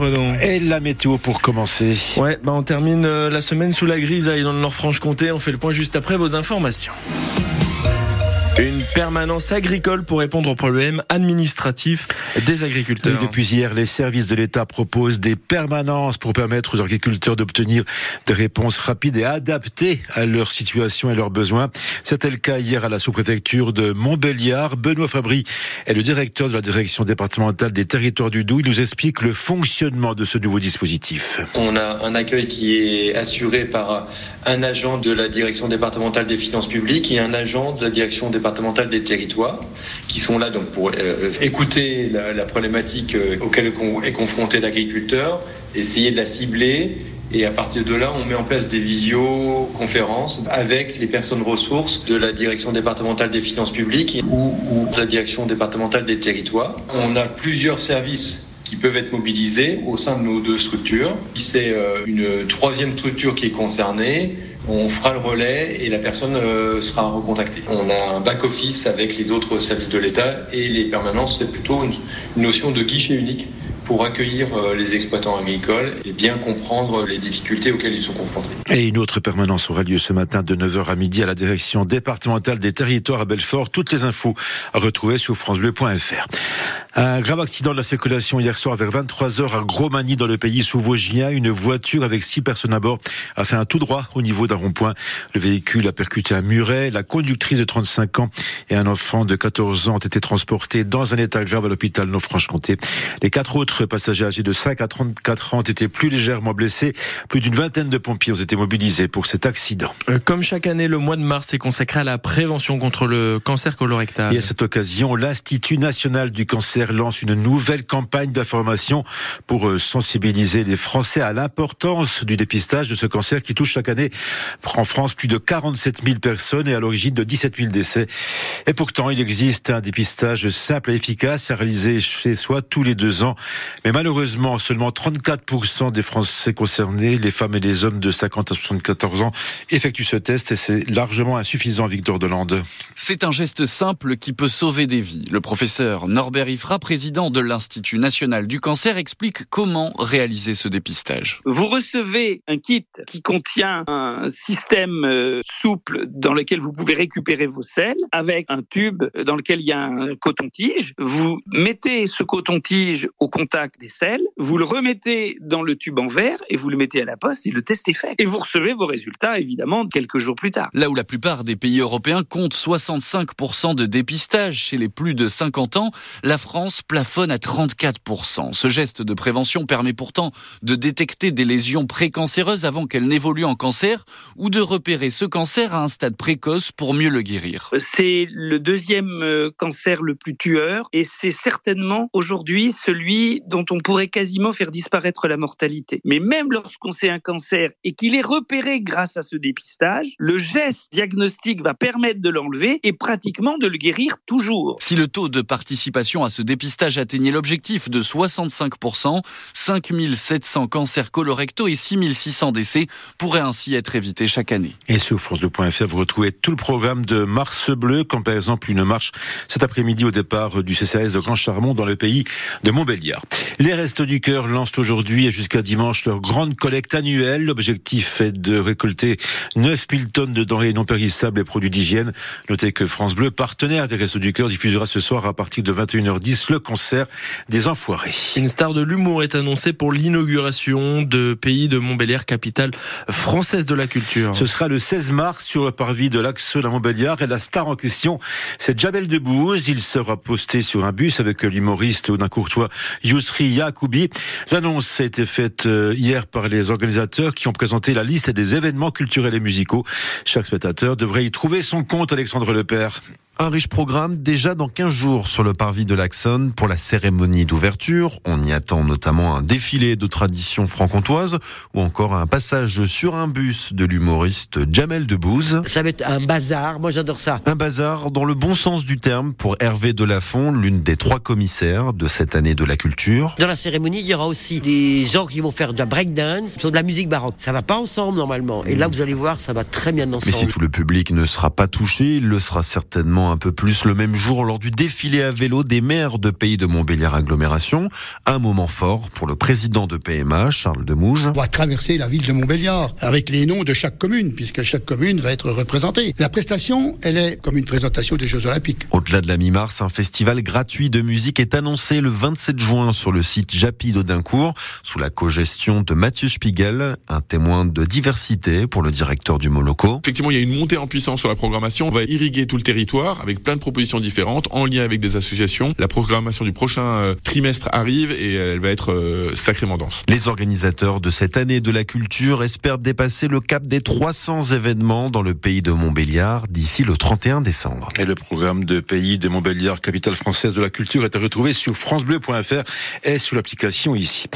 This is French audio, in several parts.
Prenons. Et la météo pour commencer. Ouais, bah on termine euh, la semaine sous la grisaille dans le Nord-Franche-Comté. On fait le point juste après vos informations. Une permanence agricole pour répondre aux problèmes administratifs des agriculteurs. depuis hier, les services de l'État proposent des permanences pour permettre aux agriculteurs d'obtenir des réponses rapides et adaptées à leur situation et leurs besoins. C'était le cas hier à la sous-préfecture de Montbéliard. Benoît Fabry est le directeur de la direction départementale des territoires du Doubs. Il nous explique le fonctionnement de ce nouveau dispositif. On a un accueil qui est assuré par un agent de la direction départementale des finances publiques et un agent de la direction départementale des territoires, qui sont là donc pour euh, écouter la, problématique euh, auquel est confronté l'agriculteur, essayer de la cibler. Et à partir de là, on met en place des visioconférences avec les personnes ressources de la direction départementale des finances publiques ou, ou de la direction départementale des territoires. On a plusieurs services qui peuvent être mobilisés au sein de nos deux structures. C'est euh, une troisième structure qui est concernée on fera le relais et la personne euh, sera recontactée. On a un back-office avec les autres services de l'État et les permanences, c'est plutôt une, notion de guichet unique pour accueillir euh, les exploitants agricoles et bien comprendre les difficultés auxquelles ils sont confrontés. Et une autre permanence aura lieu ce matin de 9h à midi à la direction départementale des territoires à Belfort. Toutes les infos à retrouver sur francebleu.fr. Un grave accident de la circulation hier soir vers 23h à Gros-Magny dans le pays sous Vosgien. Une voiture avec six personnes à bord a fait un tout droit au niveau d'un rond-point. Le véhicule a percuté un muret. La conductrice de 35 ans et un enfant de 14 ans ont été transportés dans un état grave à l'hôpital Nord-Franche-Comté. Les quatre autres passagers âgés de 5 à 34 ans ont été plus légèrement blessés. Plus d'une vingtaine de pompiers ont été mobilisés pour cet accident. Euh, comme chaque année, le mois de mars est consacré à la prévention contre le cancer colorectal. Et à cette occasion, l'Institut national du cancer lance une nouvelle campagne d'information pour euh, sensibiliser les Français à l'importance du dépistage de ce cancer qui touche chaque année en France plus de 47 000 personnes et à l'origine de 17 000 décès. Et pourtant, il existe un dépistage simple et efficace à réaliser chez soi tous les deux ans. Mais malheureusement, seulement 34% des Français concernés, les femmes et les hommes de 50 à 74 ans, effectuent ce test et c'est largement insuffisant, Victor Delande. C'est un geste simple qui peut sauver des vies. Le professeur Norbert Ifra, président de l'Institut national du cancer, explique comment réaliser ce dépistage. Vous recevez un kit qui contient un système euh, souple dans lequel vous pouvez récupérer vos selles avec un tube dans lequel il y a un coton-tige. Vous mettez ce coton-tige au contact des selles, vous le remettez dans le tube en verre et vous le mettez à la poste et le test est fait. Et vous recevez vos résultats évidemment quelques jours plus tard. Là où la plupart des pays européens comptent 65% de dépistage chez les plus de 50 ans, la France plafonne à 34%. Ce geste de prévention permet pourtant de détecter des lésions précancéreuses avant qu'elles n'évoluent en cancer ou de repérer ce cancer à un stade précoce pour mieux le guérir. C'est le deuxième euh, cancer le plus tueur et c'est certainement aujourd'hui celui dont on pourrait quasiment faire disparaître la mortalité. Mais même lorsqu'on sait un cancer et qu'il est repéré grâce à ce dépistage, le geste diagnostique va permettre de l'enlever et pratiquement de le guérir toujours. Si le taux de participation à ce dépistage atteignait l'objectif de 65%, 5700 cancers colorectaux et 6600 décès pourraient ainsi être évités chaque année. Et sur France2.fr, vous retrouvez tout le programme de Mars Bleu, comme par exemple une marche cet après-midi au départ du CCAS de Grand Charmont dans le pays de Montbéliard. Les Restos du Cœur lancent aujourd'hui et jusqu'à dimanche leur grande collecte annuelle. L'objectif est de récolter 9000 tonnes de denrées non périssables et produits d'hygiène. Notez que France Bleu, partenaire des Restos du Cœur, diffusera ce soir à partir de 21h10 le concert des Enfoirés. Une star de l'humour est annoncée pour l'inauguration de Pays de Montbéliard, capitale française de la culture. Ce sera le 16 mars sur le parvis de l'Axel à Montbéliard et la star en question, c'est Jabel Debbouze. Il sera posté sur un bus avec l'humoriste d'un courtois L'annonce a été faite euh, hier par les organisateurs qui ont présenté la liste des événements culturels et musicaux. Chaque spectateur devrait y trouver son compte, Alexandre Lepère. Un riche programme déjà dans 15 jours sur le parvis de l'Axon pour la cérémonie d'ouverture. On y attend notamment un défilé de traditions franc-comtoises ou encore un passage sur un bus de l'humoriste Jamel Debbouze. Ça va être un bazar, moi j'adore ça. Un bazar dans le bon sens du terme pour Hervé Delafont, l'une des trois commissaires de cette année de la culture. Dans la cérémonie, il y aura aussi des gens qui vont faire de la breakdance, de la musique baroque. Ça va pas ensemble normalement. Et là, vous allez voir, ça va très bien ensemble. Mais si tout le public ne sera pas touché, il le sera certainement un peu plus le même jour lors du défilé à vélo des maires de pays de Montbéliard Agglomération. Un moment fort pour le président de PMA, Charles Demouge. On va traverser la ville de Montbéliard avec les noms de chaque commune, puisque chaque commune va être représentée. La prestation, elle est comme une présentation des Jeux Olympiques. Au-delà de la mi-mars, un festival gratuit de musique est annoncé le 27 juin sur le site Japy d'Audincourt, sous la co-gestion de Mathieu Spiegel, un témoin de diversité pour le directeur du Moloco. Effectivement, il y a une montée en puissance sur la programmation. On va irriguer tout le territoire avec plein de propositions différentes en lien avec des associations. La programmation du prochain euh, trimestre arrive et elle va être euh, sacrément dense. Les organisateurs de cette année de la culture espèrent dépasser le cap des 300 événements dans le pays de Montbéliard d'ici le 31 décembre. Et le programme de pays de Montbéliard, capitale française de la culture, est à retrouver sur francebleu.fr et sur l'application ici.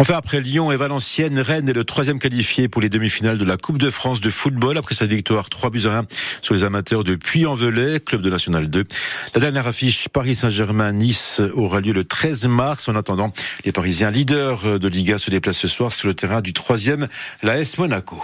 Enfin, après Lyon et Valenciennes, Rennes est le troisième qualifié pour les demi-finales de la Coupe de France de football après sa victoire 3 buts à 1 sur les amateurs de Puy-en-Velay, club de National 2. La dernière affiche Paris Saint-Germain-Nice aura lieu le 13 mars. En attendant, les Parisiens leaders de Liga se déplacent ce soir sur le terrain du troisième, l'AS Monaco.